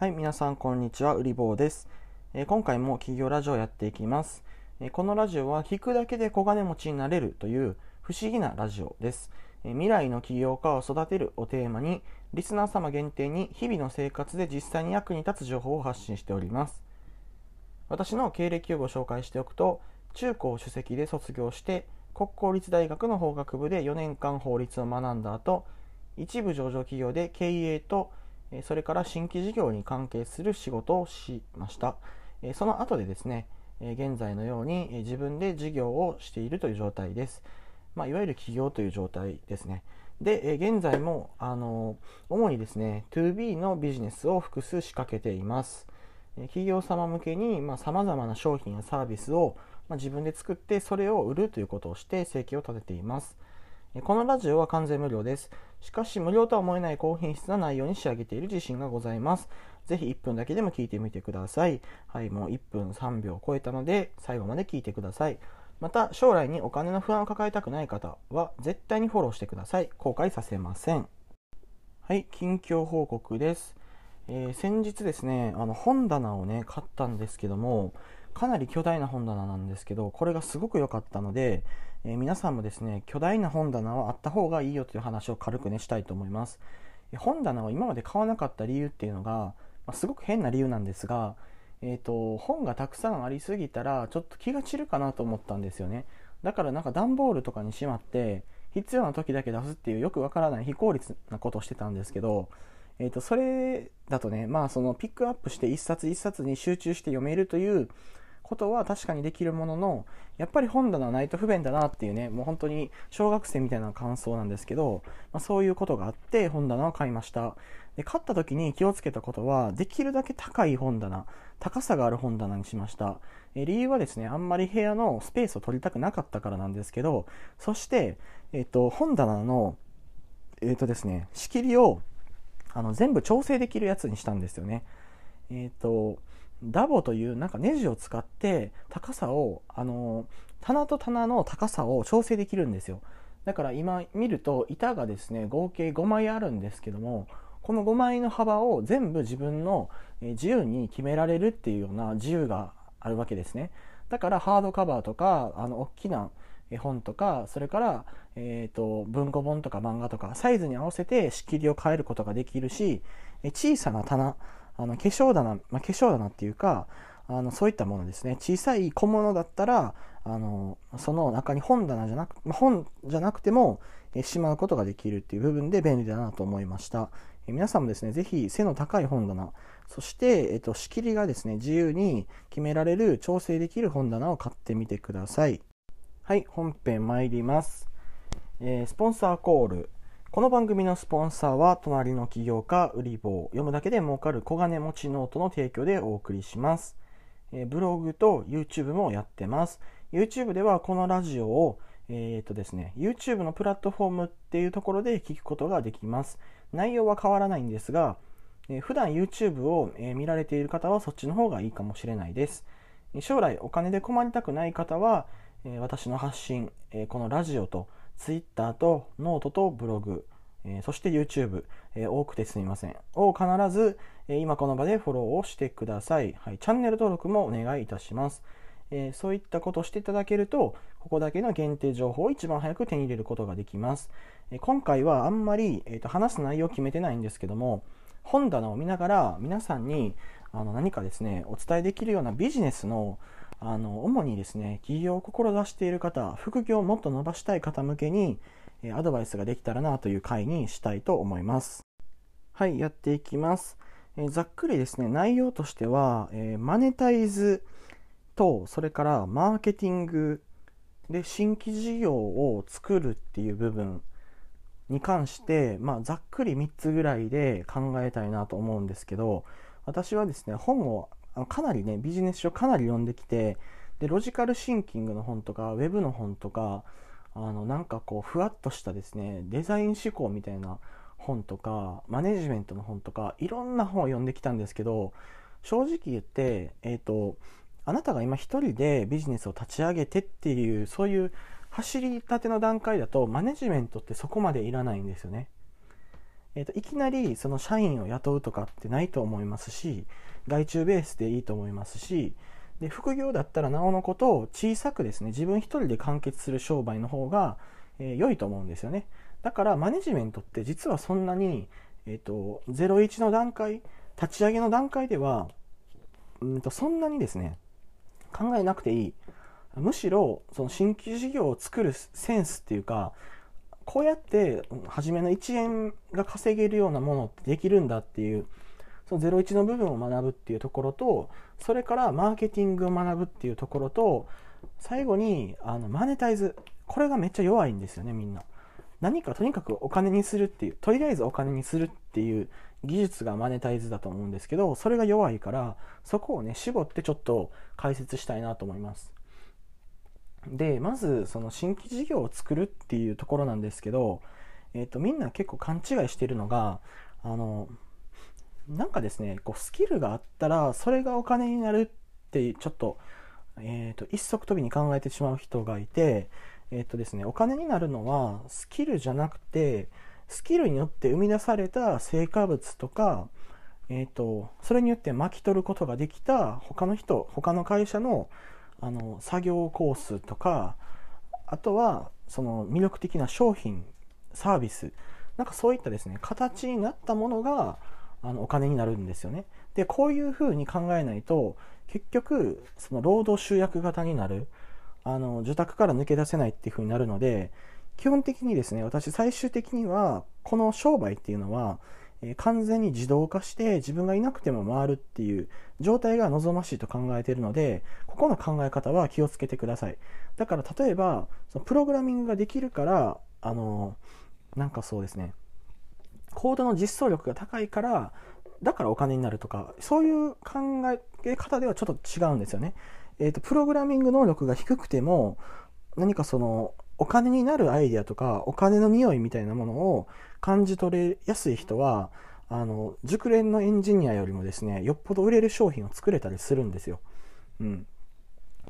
はい、皆さんこんにちは、うりぼうです、えー、今回も企業ラジオをやっていきます、えー、このラジオは聞くだけで小金持ちになれるという不思議なラジオです、えー、未来の起業家を育てるをテーマにリスナー様限定に日々の生活で実際に役に立つ情報を発信しております。私の経歴をご紹介しておくと中高首席で卒業して国公立大学の法学部で4年間法律を学んだ後一部上場企業で経営とそれから新規事業に関係する仕事をしました。その後でですね、現在のように自分で事業をしているという状態です。まあ、いわゆる起業という状態ですね。で、現在も、あの、主にですね、2B のビジネスを複数仕掛けています。企業様向けに、まあ、様々な商品やサービスを、まあ、自分で作って、それを売るということをして生計を立てています。このラジオは完全無料です。しかし無料とは思えない高品質な内容に仕上げている自信がございます。ぜひ1分だけでも聞いてみてください。はい、もう1分3秒超えたので最後まで聞いてください。また将来にお金の不安を抱えたくない方は絶対にフォローしてください。後悔させません。はい、近況報告です。えー、先日ですね、あの本棚をね、買ったんですけども、かなり巨大な本棚なんですけど、これがすごく良かったので、えー、皆さんもですね、巨大な本棚はあった方がいいよという話を軽くね、したいと思います。本棚を今まで買わなかった理由っていうのが、まあ、すごく変な理由なんですが、えーと、本がたくさんありすぎたらちょっと気が散るかなと思ったんですよねだからなんか段ボールとかにしまって必要な時だけ出すっていうよくわからない非効率なことをしてたんですけど、えーとそれだとねまあそのピックアップして一冊一冊に集中して読めるということは確かにできるものの、やっぱり本棚ないと不便だなっていうね、もう本当に小学生みたいな感想なんですけど、まあ、そういうことがあって本棚を買いました。で、買った時に気をつけたことは、できるだけ高い本棚、高さがある本棚にしました。え理由はですね、あんまり部屋のスペースを取りたくなかったからなんですけど、そして、えっ、と、本棚の、えっ、とですね、仕切りを、あの、全部調整できるやつにしたんですよね。えっ、と、ダボというなんかネジを使って高さをあの棚と棚の高さを調整できるんですよ。だから今見ると板がですね合計5枚あるんですけどもこの5枚の幅を全部自分の自由に決められるっていうような自由があるわけですね。だからハードカバーとかあの大きな絵本とかそれから、えーと文庫本とか漫画とかサイズに合わせて仕切りを変えることができるし小さな棚あの化粧棚、まあ、化粧棚っていうかあのそういったものですね。小さい小物だったらあのその中に本棚じゃなく、本じゃなくてもえしまうことができるっていう部分で便利だなと思いました。え皆さんもですねぜひ背の高い本棚そして、えっと、仕切りがですね自由に決められる調整できる本棚を買ってみてください。はい本編参ります、えー、スポンサーコール。この番組のスポンサーは、隣の起業家、売り棒、読むだけで儲かる小金持ちノートの提供でお送りします。えー、ブログと YouTube もやってます。YouTube ではこのラジオを、えー、っとですね、YouTube のプラットフォームっていうところで聞くことができます。内容は変わらないんですが、えー、普段 YouTube を、え見られている方はそっちの方がいいかもしれないです。将来お金で困りたくない方は、え私の発信、えこのラジオと Twitter とノートとブログ、え、そして YouTube、え、多くてすみません。を必ず、え、今この場でフォローをしてください。はい、チャンネル登録もお願いいたします。えそういったことをしていただけると、ここだけの限定情報を一番早く手に入れることができます。え今回はあんまり、えーと、話す内容を決めてないんですけども、本棚を見ながら皆さんにあの何かですね、お伝えできるようなビジネスのあの主にですね起業を志している方副業をもっと伸ばしたい方向けにアドバイスができたらなという回にしたいと思います。はいやっていきます。えざっくりですね内容としては、えマネタイズとそれからマーケティングで新規事業を作るっていう部分に関して、まあ、ざっくり3つぐらいで考えたいなと思うんですけど私はですね本をあのかなりね、ビジネス書かなり読んできて、で、ロジカルシンキングの本とか、ウェブの本とか、あの、なんかこう、ふわっとしたですね、デザイン思考みたいな本とか、マネジメントの本とか、いろんな本を読んできたんですけど、正直言って、えっ、ー、と、あなたが今一人でビジネスを立ち上げてっていう、そういう走りたての段階だと、マネジメントってそこまでいらないんですよね。えーと、いきなりその社員を雇うとかってないと思いますし外注ベースでいいと思いますしで副業だったらなおのことを小さくですね自分一人で完結する商売の方が、えー、良いと思うんですよね。だからマネジメントって実はそんなに、えーと、01の段階立ち上げの段階ではうんとそんなにですね考えなくていい。むしろその新規事業を作るセンスっていうかこうやって初めの1円が稼げるようなものってできるんだっていうその01の部分を学ぶっていうところとそれからマーケティングを学ぶっていうところと最後にあのマネタイズ。これがめっちゃ弱いんですよねみんな。何かとにかくお金にするっていうとりあえずお金にするっていう技術がマネタイズだと思うんですけどそれが弱いからそこをね絞ってちょっと解説したいなと思います。でまずその新規事業を作るっていうところなんですけど、えーと、みんな結構勘違いしてるのがあのなんかですねこうスキルがあったらそれがお金になるってちょっと,、えーと、一足飛びに考えてしまう人がいて、えーとですね、お金になるのはスキルじゃなくてスキルによって生み出された成果物とか、えーとそれによって巻き取ることができた他の人他の会社のあの作業コースとかあとはその魅力的な商品サービスなんかそういったですね形になったものがあのお金になるんですよね。でこういうふうに考えないと結局その労働集約型になるあの受託から抜け出せないっていうふうになるので基本的にですね私最終的にはこの商売っていうのはえ完全に自動化して自分がいなくても回るっていう状態が望ましいと考えているのでここの考え方は気をつけてください。だから例えばそのプログラミングができるからあのなんかそうですね。コードの実装力が高いからだからお金になるとかそういう考え方ではちょっと違うんですよねえーと、プログラミング能力が低くても何かそのお金になるアイデアとかお金の匂いみたいなものを感じ取れやすい人はあの熟練のエンジニアよりもですねよっぽど売れる商品を作れたりするんですよ。うん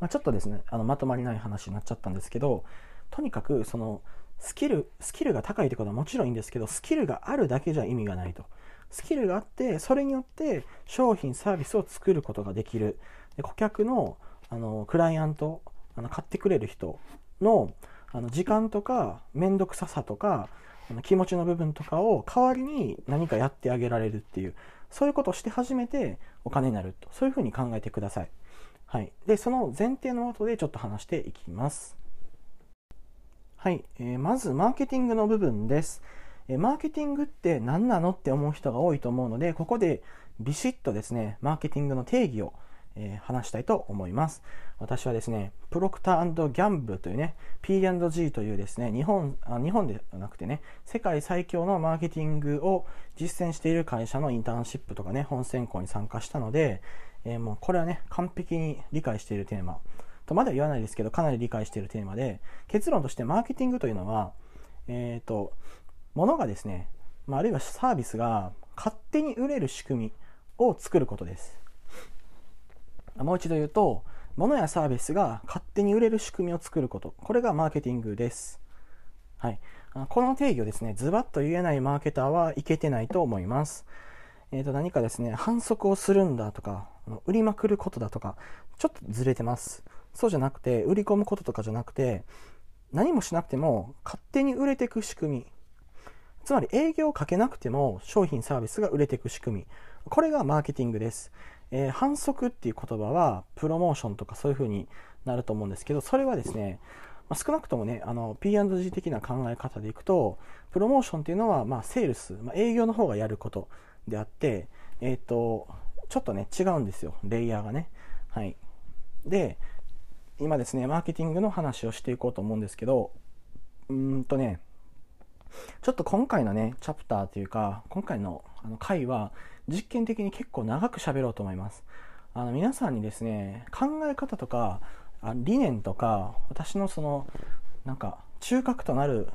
まあ、ちょっとですねあのまとまりない話になっちゃったんですけどとにかくそのスキルスキルが高いってことはもちろんいいんですけどスキルがあるだけじゃ意味がないと。スキルがあってそれによって商品サービスを作ることができる。で顧客のあのクライアントあの買ってくれる人のあの時間とか面倒くささとかあの気持ちの部分とかを代わりに何かやってあげられるっていうそういうことをして初めてお金になると。そういうふうに考えてください、はい、でその前提の後でちょっと話していきます。はい、えー、まずマーケティングの部分です、え、マーケティングって何なのって思う人が多いと思うのでここでビシッとですねマーケティングの定義をえー、話したいと思います。私はですね、プロクターギャンブルというね、P&G というですね、日本、あ日本ではなくてね、世界最強のマーケティングを実践している会社のインターンシップとかね、本選考に参加したので、えー、もうこれはね、完璧に理解しているテーマ。とまだ言わないですけど、かなり理解しているテーマで、結論としてマーケティングというのは、えっ、ー、と、物がですね、まあ、あるいはサービスが勝手に売れる仕組みを作ることです。もう一度言うと、物やサービスが勝手に売れる仕組みを作ること。これがマーケティングです。はい。この定義をですね、ズバッと言えないマーケターはいけてないと思います。えっ、ー、と、何かですね、反則をするんだとか、売りまくることだとか、ちょっとずれてます。そうじゃなくて、売り込むこととかじゃなくて、何もしなくても勝手に売れていく仕組み。つまり営業をかけなくても商品サービスが売れていく仕組み。これがマーケティングです。えー、反則っていう言葉はプロモーションとかそういう風になると思うんですけどそれはですね、まあ、少なくともねあの P&G 的な考え方でいくとプロモーションっていうのは、まあ、セールス、まあ、営業の方がやることであって、えっ、ー、とちょっとね違うんですよレイヤーがねはいで今ですねマーケティングの話をしていこうと思うんですけどうんとねちょっと今回のねチャプターというか今回のあの回は実験的に結構長く喋ろうと思います。あの皆さんにですね、考え方とか理念とか私のそのなんか中核となる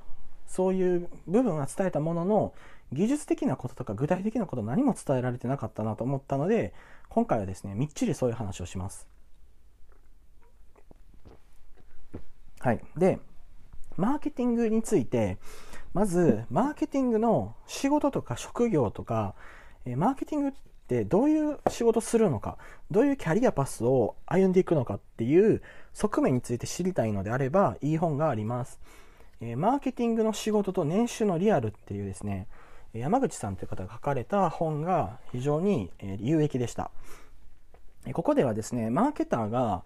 そういう部分は伝えたものの技術的なこととか具体的なこと何も伝えられてなかったなと思ったので今回はですねみっちりそういう話をします。はい。で、マーケティングについてまず、マーケティングの仕事とか職業とか、マーケティングってどういう仕事するのか、どういうキャリアパスを歩んでいくのかっていう側面について知りたいのであれば、いい本があります。マーケティングの仕事と年収のリアルっていうですね、山口さんという方が書かれた本が非常に有益でした。ここではですね、マーケターが、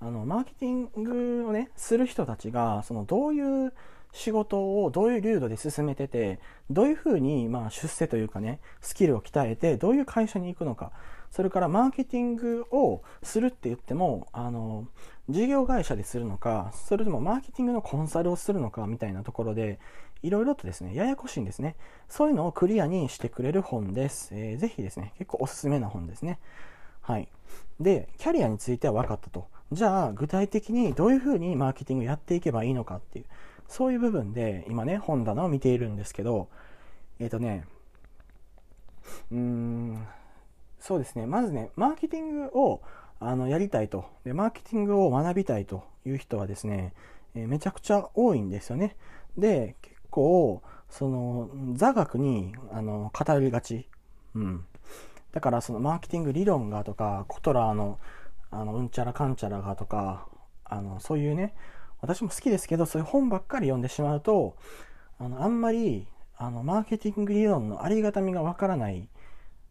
あの、マーケティングをね、する人たちが、その、どういう仕事をどういう流度で進めてて、どういうふうに、まあ、出世というかね、スキルを鍛えて、どういう会社に行くのか、それからマーケティングをするって言っても、あの、事業会社でするのか、それともマーケティングのコンサルをするのかみたいなところで、いろいろとですね、ややこしいんですね。そういうのをクリアにしてくれる本です。えー、ぜひですね、結構おすすめな本ですね。はい。で、キャリアについては分かったと。じゃあ、具体的にどういうふうにマーケティングやっていけばいいのかっていう、そういう部分で今ね、本棚を見ているんですけど、えっ、ー、とね、うーん、そうですね、まずね、マーケティングをあのやりたいとで、マーケティングを学びたいという人はですね、えー、めちゃくちゃ多いんですよね。で、結構、その座学にあの語りがち。うん。だからそのマーケティング理論がとか、コトラーのあのうんちゃらかんちゃらがとか、あのそういうね、私も好きですけど、そういう本ばっかり読んでしまうと、あのあんまりあのマーケティング理論のありがたみがわからない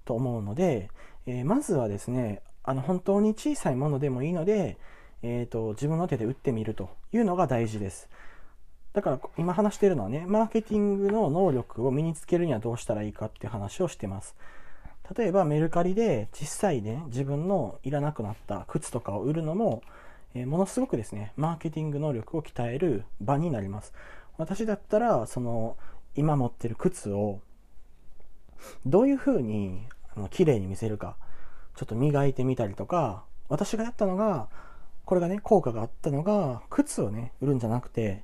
と思うので、えー、まずはですね、あの本当に小さいものでもいいので、えーと、自分の手で打ってみるというのが大事です。だから今話してるのはね、マーケティングの能力を身につけるにはどうしたらいいかっていう話をしてます。例えばメルカリで実際ね、自分のいらなくなった靴とかを売るのも、えー、ものすごくですね、マーケティング能力を鍛える場になります。私だったら、その、今持ってる靴を、どういう風にあに綺麗に見せるか、ちょっと磨いてみたりとか、私がやったのが、これがね、効果があったのが、靴をね、売るんじゃなくて、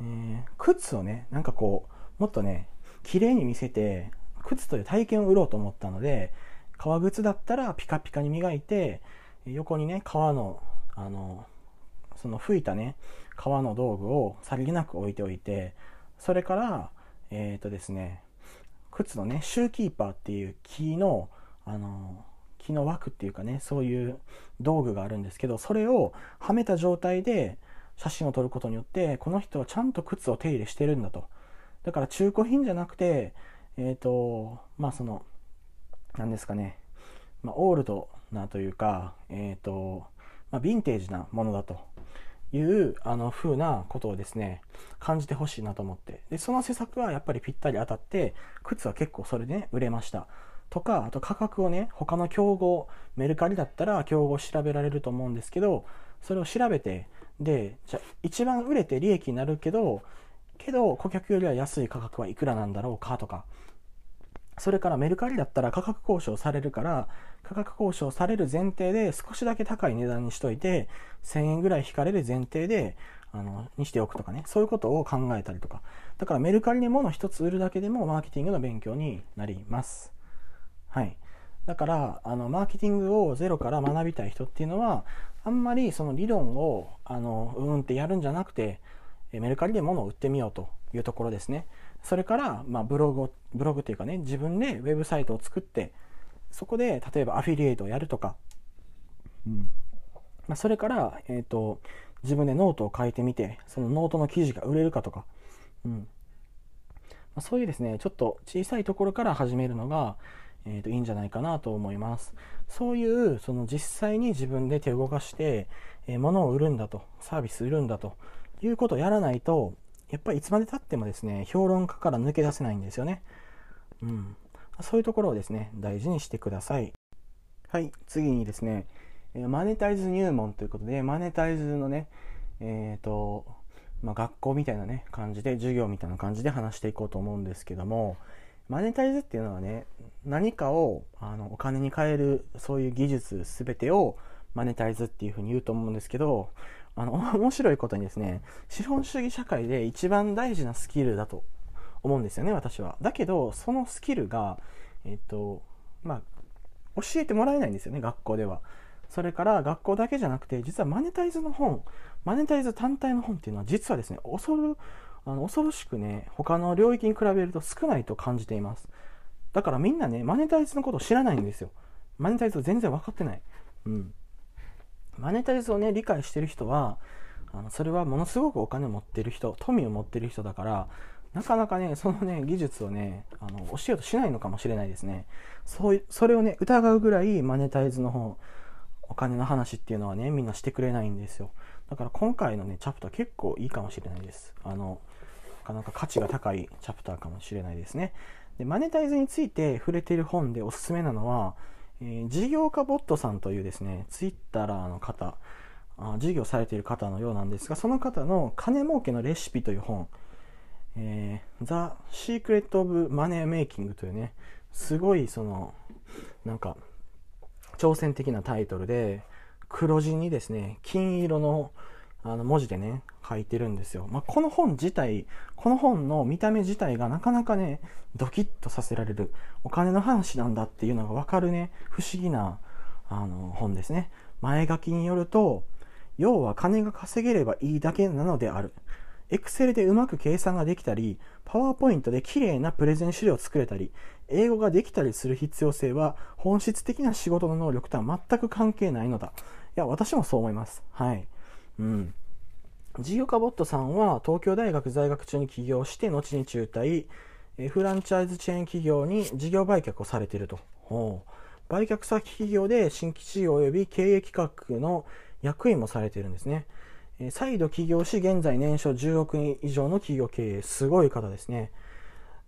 えー、靴をね、なんかこう、もっとね、綺麗に見せて、靴という体験を売ろうと思ったので、革靴だったらピカピカに磨いて、横にね、革の、あの、その吹いたね、革の道具をさりげなく置いておいて、それから、えっ、ー、とですね、靴のね、シューキーパーっていう木の、あの、木の枠っていうかね、そういう道具があるんですけど、それをはめた状態で写真を撮ることによって、この人はちゃんと靴を手入れしてるんだと。だから中古品じゃなくて、えっ、ー、と、まあその、何ですかね、まあ、オールドなというか、えっ、ー、と、まあ、ヴィンテージなものだというあの風なことをですね、感じてほしいなと思って。で、その施策はやっぱりぴったり当たって、靴は結構それでね、売れました。とか、あと価格をね、他の競合、メルカリだったら競合調べられると思うんですけど、それを調べて、で、じゃ一番売れて利益になるけど、けど顧客よりは安い価格はいくらなんだろうかとか、それからメルカリだったら価格交渉されるから、価格交渉される前提で少しだけ高い値段にしといて、1000円ぐらい引かれる前提で、あの、にしておくとかね、そういうことを考えたりとか。だからメルカリに物一つ売るだけでもマーケティングの勉強になります。はい。だから、あの、マーケティングをゼロから学びたい人っていうのは、あんまりその理論を、あの、うんってやるんじゃなくて、メルカリで物を売ってみようというところですね。それから、まあ、ブログを、ブログというかね、自分でウェブサイトを作って、そこで、例えばアフィリエイトをやるとか、うん。まあ、それから、えっ、ー、と、自分でノートを書いてみて、そのノートの記事が売れるかとか、うん。まあ、そういうですね、ちょっと小さいところから始めるのが、えー、といいんじゃないかなと思います。そういう、その実際に自分で手を動かして、えー、物を売るんだと、サービス売るんだということをやらないと、やっぱりいつまでたってもですね、評論家から抜け出せないんですよね。うん。そういうところをですね、大事にしてください。はい、次にですね、マネタイズ入門ということで、マネタイズのね、えっ、ー、と、まあ、学校みたいなね、感じで、授業みたいな感じで話していこうと思うんですけども、マネタイズっていうのはね、何かをあのお金に変える、そういう技術すべてをマネタイズっていうふうに言うと思うんですけど、あの、面白いことにですね、資本主義社会で一番大事なスキルだと思うんですよね、私は。だけど、そのスキルが、えっと、まあ、教えてもらえないんですよね、学校では。それから学校だけじゃなくて、実はマネタイズの本、マネタイズ単体の本っていうのは実はですね、恐る、あの恐ろしくね他の領域に比べると少ないと感じていますだからみんなねマネタイズのことを知らないんですよマネタイズ全然分かってないうんマネタイズをね理解してる人はあのそれはものすごくお金を持ってる人富を持ってる人だからなかなかねそのね技術をねあの教えようとしないのかもしれないですね。そうそれをね疑うぐらいマネタイズの方お金の話っていうのはねみんなしてくれないんですよ。だから今回のねチャプター結構いいかもしれないです。あのなかなか価値が高いチャプターかもしれないですね。でマネタイズについて触れてる本でおすすめなのは、えー、事業家ボットさんというですねツイッターの方あ事業されている方のようなんですがその方の金儲けのレシピという本、えー、The Secret of Money Making というねすごいそのなんか挑戦的なタイトルで黒地にですね金色のあの文字でね書いてるんですよ、まあ、この本自体この本の見た目自体がなかなかねドキッとさせられるお金の話なんだっていうのが分かるね不思議なあの本ですね前書きによると要は金が稼げればいいだけなのである。Excel でうまく計算ができたり、PowerPoint で綺麗なプレゼン資料を作れたり、英語ができたりする必要性は本質的な仕事の能力とは全く関係ないのだ。いや、私もそう思います。はい。うん。事業家ボットさんは東京大学在学中に起業して後に中退、えフランチャイズチェーン企業に事業売却をされていると。売却先企業で新規事業及び経営企画の役員もされているんですね。え再度起業し、現在年商10億円以上の企業経営、すごい方ですね。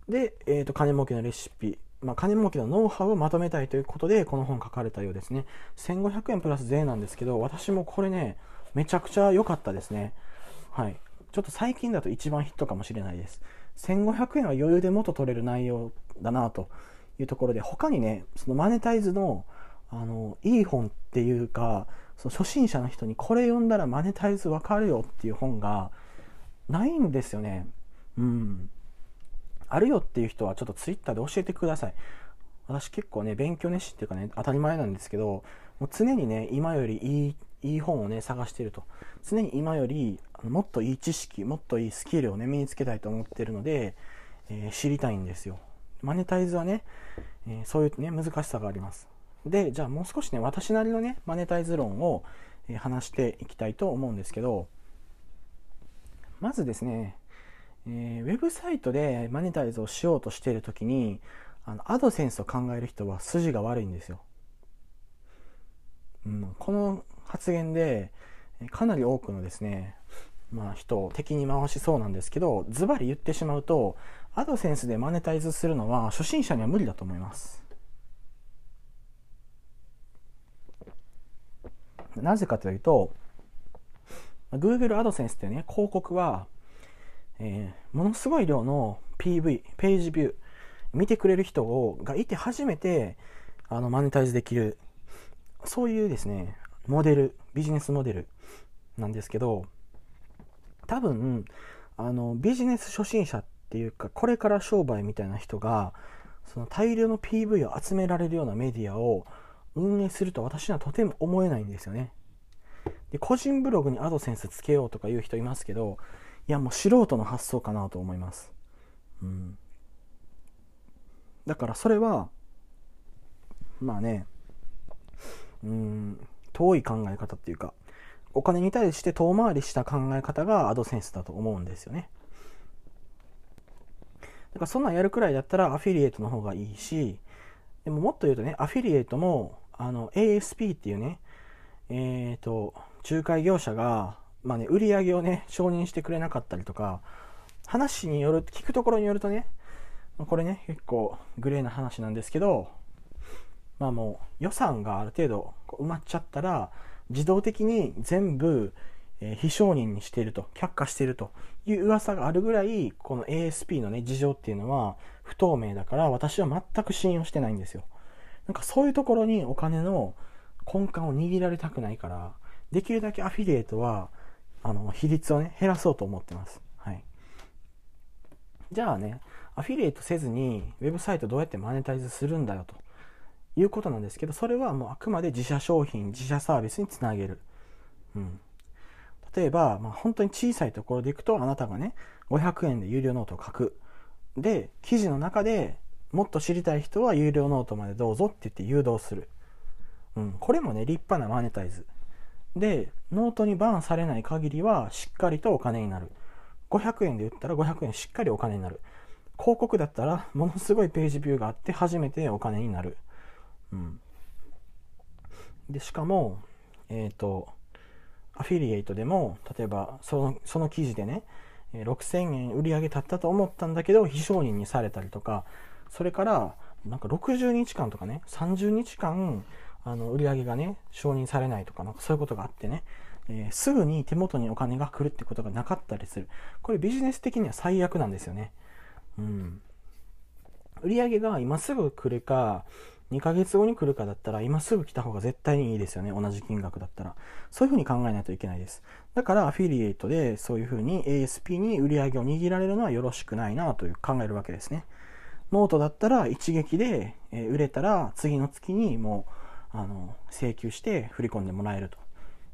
で、えーと、金儲けのレシピ、まあ、金儲けのノウハウをまとめたいということで、この本書かれたようですね。1500円プラス税なんですけど、私もこれね、めちゃくちゃ良かったですね。はい。ちょっと最近だと一番ヒットかもしれないです。1500円は余裕で元取れる内容だなというところで、他にね、そのマネタイズの、あの、いい本っていうか、その初心者の人にこれ読んだらマネタイズわかるよっていう本がないんですよね。うん。あるよっていう人はちょっとツイッターで教えてください。私結構ね、勉強熱心っていうかね、当たり前なんですけど、もう常にね、今よりいい、いい本をね、探してると。常に今より、もっといい知識、もっといいスキルをね、身につけたいと思ってるので、えー、知りたいんですよ。マネタイズはね、えー、そういうね、難しさがあります。で、じゃあもう少しね、私なりのね、マネタイズ論を、え話していきたいと思うんですけど、まずですね、えー、ウェブサイトでマネタイズをしようとしているときに、あの、アドセンスを考える人は筋が悪いんですよ。うん、この発言で、かなり多くのですね、まあ人を敵に回しそうなんですけど、ズバリ言ってしまうと、アドセンスでマネタイズするのは初心者には無理だと思います。なぜかというと、Google AdSense っていうね、広告は、えー、ものすごい量の PV、ページビュー、見てくれる人をがいて初めて、あの、マネタイズできる、そういうですね、モデル、ビジネスモデルなんですけど、多分、あの、ビジネス初心者っていうか、これから商売みたいな人が、その大量の PV を集められるようなメディアを運営すると私にはとても思えないんですよね。で、個人ブログにアドセンスつけようとか言う人いますけど、いやもう素人の発想かなと思います。うん。だからそれは、まあね、うん、遠い考え方っていうか、お金に対して遠回りした考え方がアドセンスだと思うんですよね。だからそんなんやるくらいだったらアフィリエイトの方がいいし、でももっと言うとね、アフィリエイトもあの ASP っていうね、えっ、ー、と、仲介業者が、まあね、売り上げをね、承認してくれなかったりとか、話による、聞くところによるとね、これね、結構グレーな話なんですけど、まあもう予算がある程度埋まっちゃったら、自動的に全部、え、非承認にしていると、却下しているという噂があるぐらい、この ASP のね、事情っていうのは不透明だから、私は全く信用してないんですよ。なんかそういうところにお金の根幹を握られたくないから、できるだけアフィリエイトは、あの、比率をね、減らそうと思ってます。はい。じゃあね、アフィリエイトせずに、ウェブサイトどうやってマネタイズするんだよということなんですけど、それはもうあくまで自社商品、自社サービスにつなげる。うん。例えば、まあ、本当に小さいところでいくと、あなたがね、500円で有料ノートを書く。で、記事の中でもっと知りたい人は有料ノートまでどうぞって言って誘導する。うん、これもね、立派なマネタイズ。で、ノートに BANされない限りはしっかりとお金になる。500円で売ったら500円しっかりお金になる。広告だったらものすごいページビューがあって初めてお金になる。うん。で、しかも、えっ、ー、と、アフィリエイトでも、例えばその、その記事でね、6000円売り上げ立ったと思ったんだけど、非承認にされたりとか、それから、なんか60日間とかね、30日間、あの、売り上げがね、承認されないとか、なんかそういうことがあってね、えー、すぐに手元にお金が来るってことがなかったりする。これビジネス的には最悪なんですよね。うん。売り上げが今すぐ来るか、2ヶ月後に来るかだったら、今すぐ来た方が絶対にいいですよね。同じ金額だったら。そういうふうに考えないといけないです。だから、アフィリエイトでそういうふうに ASP に売り上げを握られるのはよろしくないなという考えるわけですね。ノートだったら一撃で売れたら次の月にもう、あの、請求して振り込んでもらえると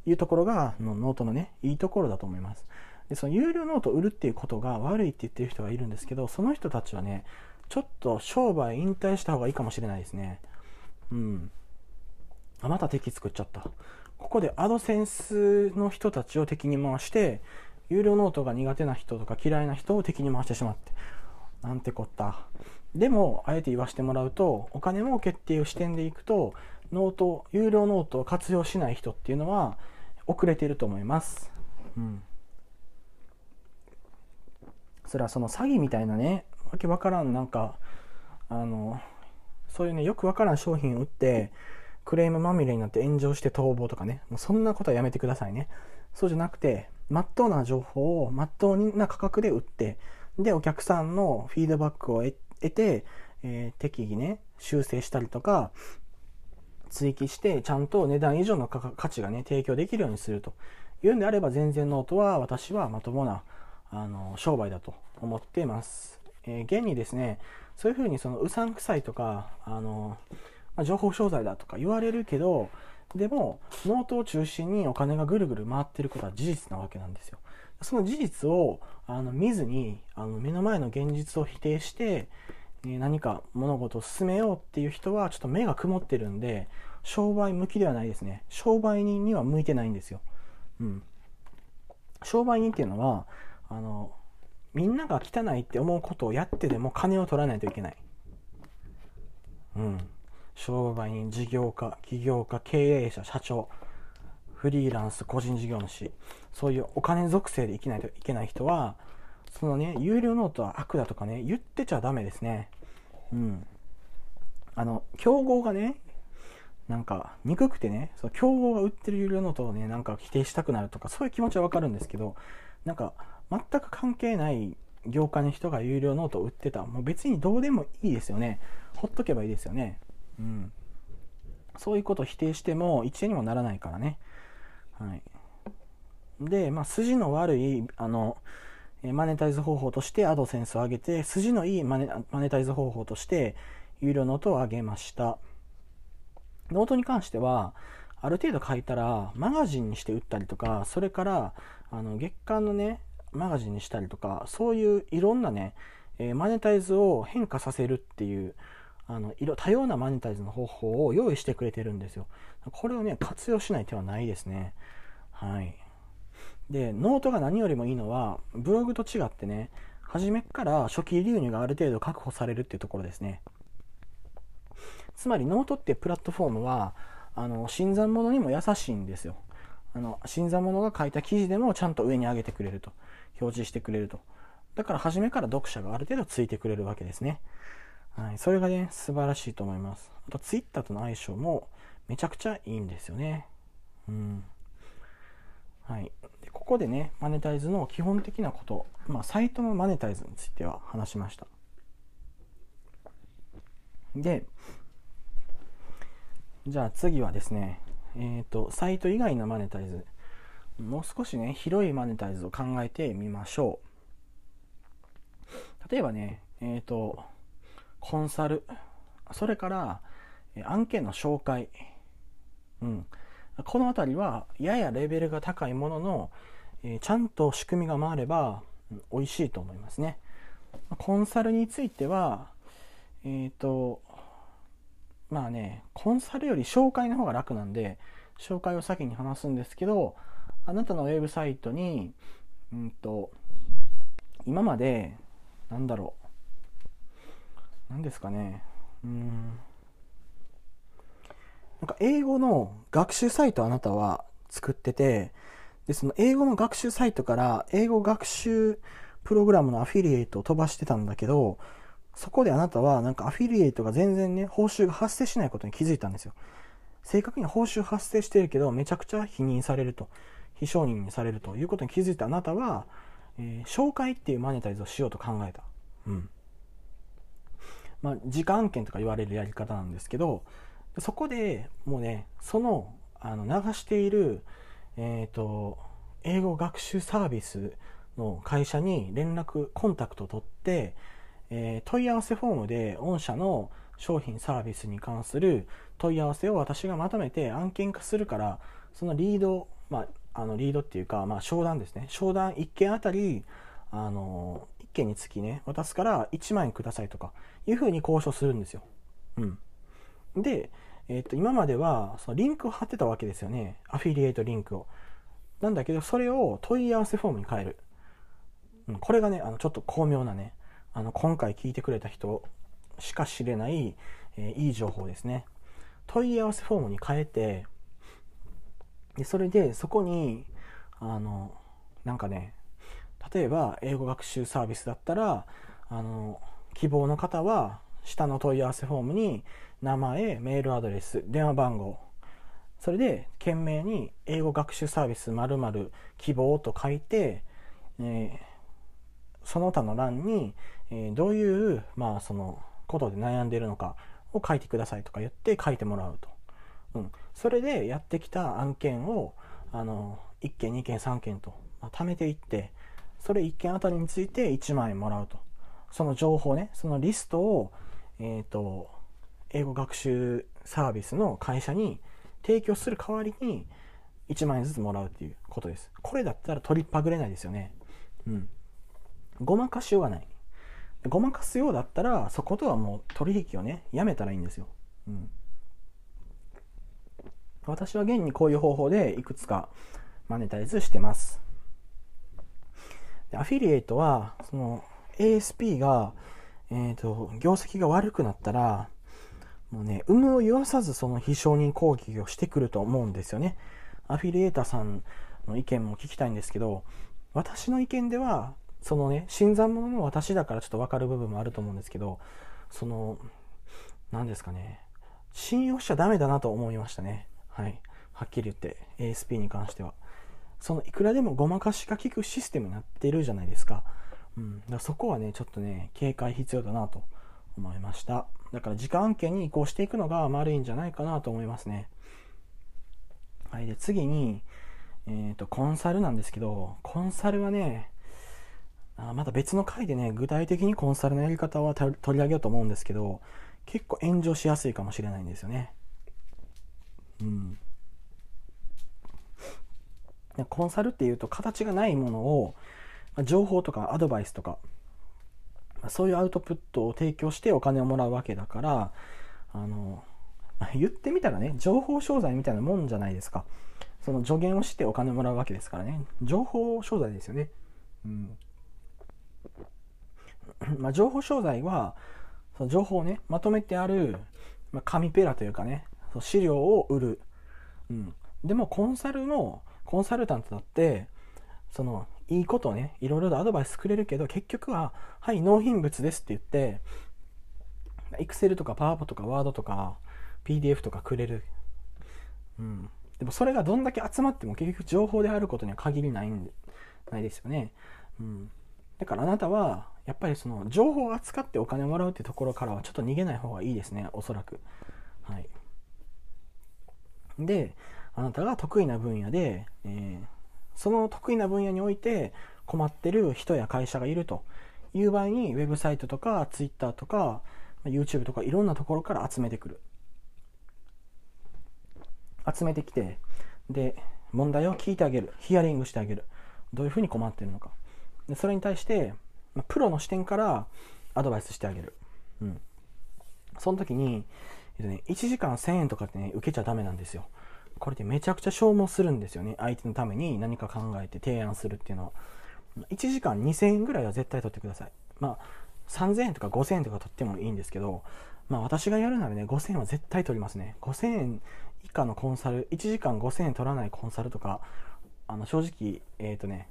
いうところが、ノートのね、いいところだと思います。で、その有料ノートを売るっていうことが悪いって言ってる人がいるんですけど、その人たちはね、ちょっと商売引退した方がいいかもしれないですね。うん。あ、また敵作っちゃった。ここで AdSense の人たちを敵に回して、有料ノートが苦手な人とか嫌いな人を敵に回してしまって。なんてこった。でも、あえて言わせてもらうと、お金儲けっていう視点でいくと、 note、有料ノートを活用しない人っていうのは遅れていると思います。うん。それはその詐欺みたいなね、わけわからん、なんか、あの、そういうね、よくわからん商品を売って、クレームまみれになって炎上して逃亡とかね、もうそんなことはやめてくださいね。そうじゃなくて、まっとうな情報をまっとうな価格で売って、で、お客さんのフィードバックを得て、えー、適宜ね、修正したりとか、追記して、ちゃんと値段以上の価値がね、提供できるようにするというんであれば、全然ノートは私はまともな、あの、商売だと思っています。えー、現にですね、そういうふうにそのうさんくさいとか、あの、まあ、情報商材だとか言われるけど、でも、ノートを中心にお金がぐるぐる回ってることは事実なわけなんですよ。その事実をあの見ずにあの目の前の現実を否定して、え何か物事を進めようっていう人はちょっと目が曇ってるんで商売向きではないですね。商売人には向いてないんですよ、うん、商売人っていうのはあのみんなが汚いって思うことをやってでも金を取らないといけない。うん。商売人、事業家、起業家、経営者、社長、フリーランス、個人事業主、そういうお金属性で生きないといけない人は、そのね、有料ノートは悪だとかね、言ってちゃダメですね。うん。あの、競合がね、なんか、憎くてね、その競合が売ってる有料ノートをね、なんか否定したくなるとか、そういう気持ちはわかるんですけど、なんか、全く関係ない業界の人が有料ノートを売ってた。もう別にどうでもいいですよね。ほっとけばいいですよね。うん。そういうことを否定しても一円にもならないからね。はい。で、まあ、筋の悪い、あの、マネタイズ方法として AdSense を挙げて、筋のいいマネマネタイズ方法として有料ノートを挙げました。ノートに関しては、ある程度書いたら、マガジンにして売ったりとか、それから、あの、月間のね、マガジンにしたりとか、そういういろんなね、えー、マネタイズを変化させるっていう、あの、色、多様なマネタイズの方法を用意してくれてるんですよ。これをね、活用しない手はないですね。はい。で、ノートが何よりもいいのは、ブログと違ってね、初めから初期流入がある程度確保されるっていうところですね。つまりノートってプラットフォームは、あの、新参者にも優しいんですよ。あの、新参者が書いた記事でもちゃんと上に上げてくれると。表示してくれると。だから初めから読者がある程度ついてくれるわけですね。はい。それがね、素晴らしいと思います。あと、ツイッターとの相性もめちゃくちゃいいんですよね。うん。はい。でここでね、マネタイズの基本的なこと、まあ、サイトのマネタイズについては話しました。で、じゃあ次はですね、えっ、ー、と、サイト以外のマネタイズ。もう少しね、広いマネタイズを考えてみましょう。例えばね、えっ、ー、と、コンサル、それから、案件の紹介。うん。このあたりは、ややレベルが高いものの、えー、ちゃんと仕組みが回れば、美味しいと思いますね。コンサルについては、えっ、ー、と、まあね、コンサルより紹介の方が楽なんで、紹介を先に話すんですけど、あなたのウェブサイトに、うんと、今まで、なんだろう、なんですかね、うん、なんか英語の学習サイトあなたは作ってて、で、その英語の学習サイトから英語学習プログラムのアフィリエイトを飛ばしてたんだけど、そこであなたはなんかアフィリエイトが全然ね、報酬が発生しないことに気づいたんですよ。正確に報酬発生してるけど、めちゃくちゃ否認されると、非承認にされるということに気づいたあなたは、えー、紹介っていうマネタイズをしようと考えた。うん。まあ、時間案件とか言われるやり方なんですけど、そこでもうね、その、あの、流している、えっ、ー、と、英語学習サービスの会社に連絡、コンタクトを取って、えー、問い合わせフォームで御社の商品サービスに関する問い合わせを私がまとめて案件化するから、そのリード、まあ、あのリードっていうか、まあ、商談ですね。商談1件あたり、あの、1件につきね、渡すから1万円くださいとか、いうふうに交渉するんですよ。うん。で、えっ、と、今までは、そのリンクを貼ってたわけですよね。アフィリエイトリンクを。なんだけど、それを問い合わせフォームに変える。うん、これがね、あの、ちょっと巧妙なね、あの、今回聞いてくれた人しか知れない、えー、いい情報ですね。問い合わせフォームに変えて、で、それで、そこに、あの、なんかね、例えば、英語学習サービスだったら、あの、希望の方は、下の問い合わせフォームに、名前、メールアドレス、電話番号、それで懸命に英語学習サービス〇〇希望と書いて、えー、その他の欄に、えー、どういう、まあ、そのことで悩んでいるのかを書いてくださいとか言って書いてもらうと。うん。それでやってきた案件を、あの、1件、2件、3件と、まあ、貯めていって、それ1件あたりについて1万円もらうと。その情報ね、そのリストを、えっ、ー、と、英語学習サービスの会社に提供する代わりに1万円ずつもらうっていうことです。これだったら取りっぱぐれないですよね。うん。ごまかしようがない。ごまかすようだったら、そことはもう取引をね、やめたらいいんですよ。うん。私は現にこういう方法でいくつかマネタイズしてます。アフィリエイトは、その ASP が、えっ、ー、と、業績が悪くなったら、もうね、有無を言わさずその非承認攻撃をしてくると思うんですよね。アフィリエーターさんの意見も聞きたいんですけど、私の意見では、そのね、新参者の私だからちょっとわかる部分もあると思うんですけど、その、何ですかね、信用しちゃダメだなと思いましたね。はい。はっきり言って、ASP に関しては。その、いくらでもごまかしが効くシステムになってるじゃないですか。うん。だからそこはね、ちょっとね、警戒必要だなと思いました。だから時間案件に移行していくのが悪いんじゃないかなと思いますね。はい。で、次に、えっ、ー、と、コンサルなんですけど、コンサルはね、あまた別の回でね、具体的にコンサルのやり方は取り上げようと思うんですけど、結構炎上しやすいかもしれないんですよね。うん。コンサルっていうと形がないものを、情報とかアドバイスとか、そういうアウトプットを提供してお金をもらうわけだから、あの、言ってみたらね、情報商材みたいなもんじゃないですか。その助言をしてお金をもらうわけですからね。情報商材ですよね。うん。まあ、情報商材は、その情報をね、まとめてある、ま、紙ペラというかね、資料を売る。うん。でも、コンサルの、コンサルタントだって、その、いいことをね、いろいろとアドバイスくれるけど、結局は、はい、納品物ですって言って、Excel とか PowerPoint とか Word とか PDF とかくれる。うん。でもそれがどんだけ集まっても結局情報であることには限りないんないですよね。うん。だからあなたは、やっぱりその情報を扱ってお金をもらうってところからはちょっと逃げない方がいいですね、おそらく。はい。で、あなたが得意な分野で、えー、その得意な分野において困ってる人や会社がいるという場合に、ウェブサイトとか Twitter とか YouTube とかいろんなところから集めてくる。集めてきて、で、問題を聞いてあげる。ヒアリングしてあげる。どういうふうに困ってるのか。でそれに対して、プロの視点からアドバイスしてあげる。うん。その時に、えっとね、1時間1000円とかってね、受けちゃダメなんですよ。これでめちゃくちゃ消耗するんですよね。相手のために何か考えて提案するっていうのは。1時間2000円ぐらいは絶対取ってください。まあ、3000円とか5000円とか取ってもいいんですけど、まあ私がやるならね、5000円は絶対取りますね。5000円以下のコンサル、1時間5000円取らないコンサルとか、あの正直、えっ、ー、とね、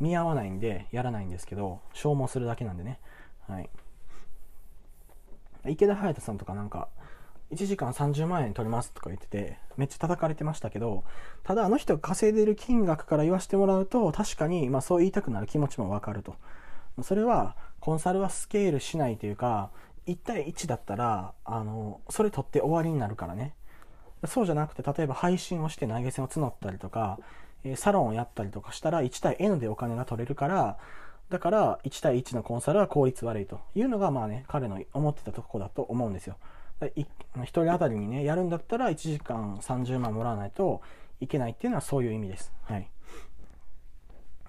見合わないんでやらないんですけど、消耗するだけなんでね。はい。池田隼人さんとかなんか、1時間30万円取りますとか言ってて、めっちゃ叩かれてましたけど、ただあの人が稼いでる金額から言わせてもらうと、確かに、まあそう言いたくなる気持ちもわかると。それは、コンサルはスケールしないというか、1対1だったら、あの、それ取って終わりになるからね。そうじゃなくて、例えば配信をして投げ銭を募ったりとか、サロンをやったりとかしたら1対 N でお金が取れるから、だから1対1のコンサルは効率悪いというのがまあね、彼の思ってたとこだと思うんですよ。1人当たりにね、やるんだったら1時間30万もらわないといけないっていうのはそういう意味です。はい。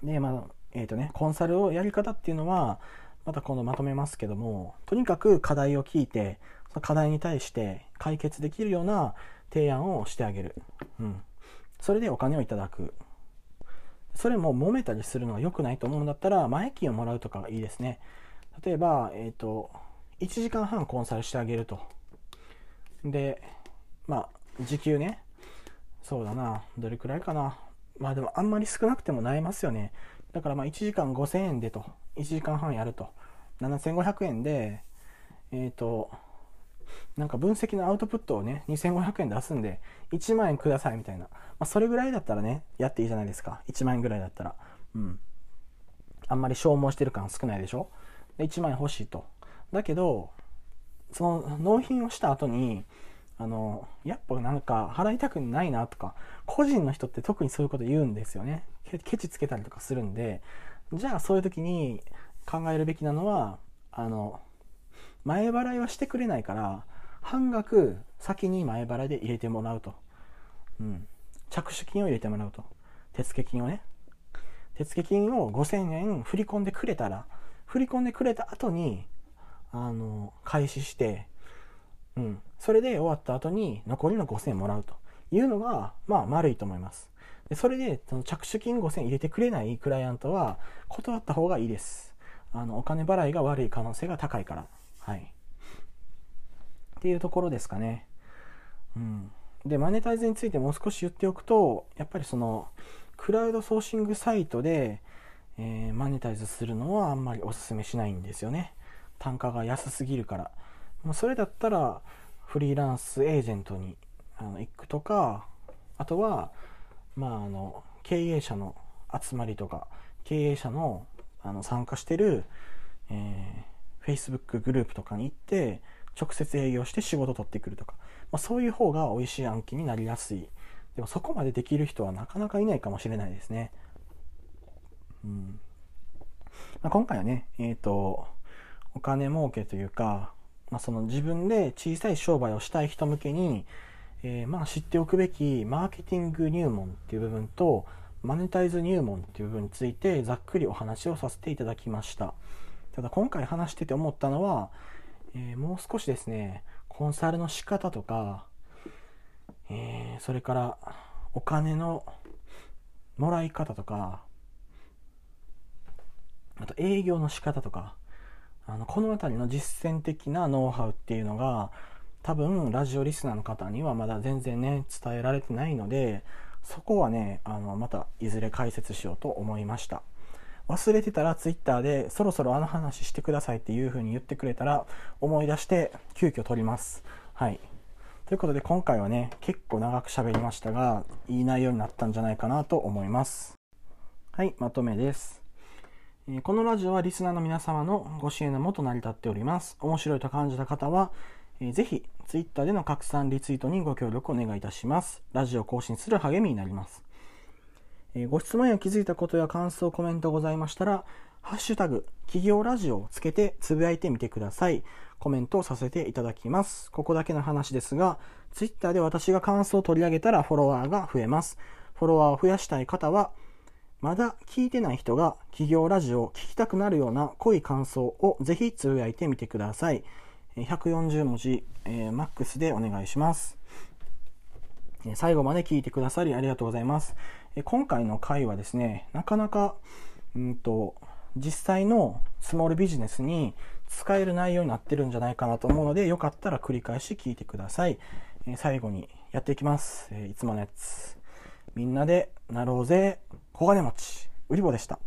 で、まあ、えっ、ー、とね、コンサルをやり方っていうのは、また今度まとめますけども、とにかく課題を聞いて、その課題に対して解決できるような提案をしてあげる。うん。それでお金をいただく。それも揉めたりするのは良くないと思うんだったら、前金をもらうとかがいいですね。例えば、えっ、ー、と、1時間半コンサルしてあげると。で、まあ、時給ね。そうだな。どれくらいかな。まあでもあんまり少なくてもなえますよね。だからまあ1時間5000円でと。1時間半やると。7500円で、えっ、ー、と、なんか分析のアウトプットをね、2500円出すんで、1万円くださいみたいな。まあ、それぐらいだったらね、やっていいじゃないですか。1万円ぐらいだったら。うん。あんまり消耗してる感少ないでしょ？で ?1 万円欲しいと。だけど、その納品をした後に、あの、やっぱなんか払いたくないなとか、個人の人って特にそういうこと言うんですよね。ケチつけたりとかするんで、じゃあそういう時に考えるべきなのは、あの、前払いはしてくれないから、半額先に前払いで入れてもらうと。うん。着手金を入れてもらうと。手付金をね。手付金を5000円振り込んでくれたら、振り込んでくれた後に、あの、開始して、うん。それで終わった後に残りの5000円もらうというのが、まあ、丸いと思います。でそれで、その着手金5000円入れてくれないクライアントは、断った方がいいです。あの、お金払いが悪い可能性が高いから。はい。っていうところですかね。うん。で、マネタイズについてもう少し言っておくと、やっぱりその、クラウドソーシングサイトで、えー、マネタイズするのはあんまりおすすめしないんですよね。単価が安すぎるから。もうそれだったら、フリーランスエージェントにあの行くとか、あとは、まあ、あの、経営者の集まりとか、経営者のあの参加してる、えー、Facebook グループとかに行って、直接営業して仕事取ってくるとか、まあ、そういう方が美味しい案件になりやすい。でもそこまでできる人はなかなかいないかもしれないですね。うんまあ、今回はね、えっ、ー、と、お金儲けというか、まあ、その自分で小さい商売をしたい人向けに、えー、まあ知っておくべきマーケティング入門っていう部分と、マネタイズ入門っていう部分についてざっくりお話をさせていただきました。ただ今回話してて思ったのは、えー、もう少しですね、コンサルの仕方とか、えー、それからお金のもらい方とか、あと営業の仕方とか、あのこの辺りの実践的なノウハウっていうのが多分ラジオリスナーの方にはまだ全然ね伝えられてないのでそこはねあのまたいずれ解説しようと思いました。忘れてたら Twitter でそろそろあの話してくださいっていう風に言ってくれたら思い出して急遽撮ります。はい。ということで今回はね、結構長く喋りましたが、いい内容になったんじゃないかなと思います。はい、まとめです。このラジオはリスナーの皆様のご支援のもと成り立っております。面白いと感じた方は、ぜひ Twitter での拡散リツイートにご協力お願いいたします。ラジオ更新する励みになります。えご質問や気づいたことや感想、コメントございましたら、ハッシュタグ、企業ラジオをつけてつぶやいてみてください。コメントをさせていただきます。ここだけの話ですが、ツイッターで私が感想を取り上げたらフォロワーが増えます。フォロワーを増やしたい方は、まだ聞いてない人が企業ラジオを聞きたくなるような濃い感想をぜひつぶやいてみてください。140文字、えー、マックスでお願いします。最後まで聞いてくださりありがとうございます。今回の回はですね、なかなか、うんと、実際のスモールビジネスに使える内容になってるんじゃないかなと思うので、よかったら繰り返し聞いてください。え最後にやっていきます。えいつものやつ。みんなでなろうぜ、小金持ち、売り棒でした。